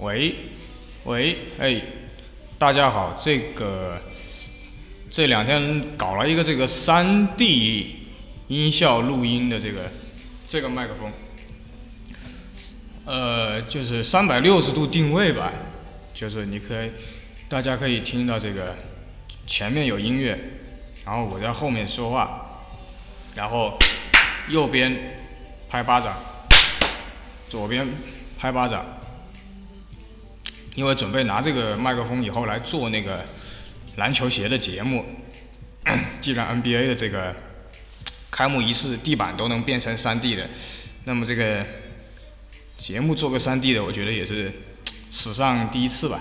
喂，喂，哎，大家好，这个这两天搞了一个这个三 D 音效录音的这个这个麦克风，呃，就是三百六十度定位吧，就是你可以，大家可以听到这个前面有音乐，然后我在后面说话，然后右边拍巴掌，左边拍巴掌。因为准备拿这个麦克风以后来做那个 篮球鞋的节目，既然 NBA 的这个 开幕仪式地板都能变成 3D 的，那么这个节目做个 3D 的，我觉得也是史上第一次吧。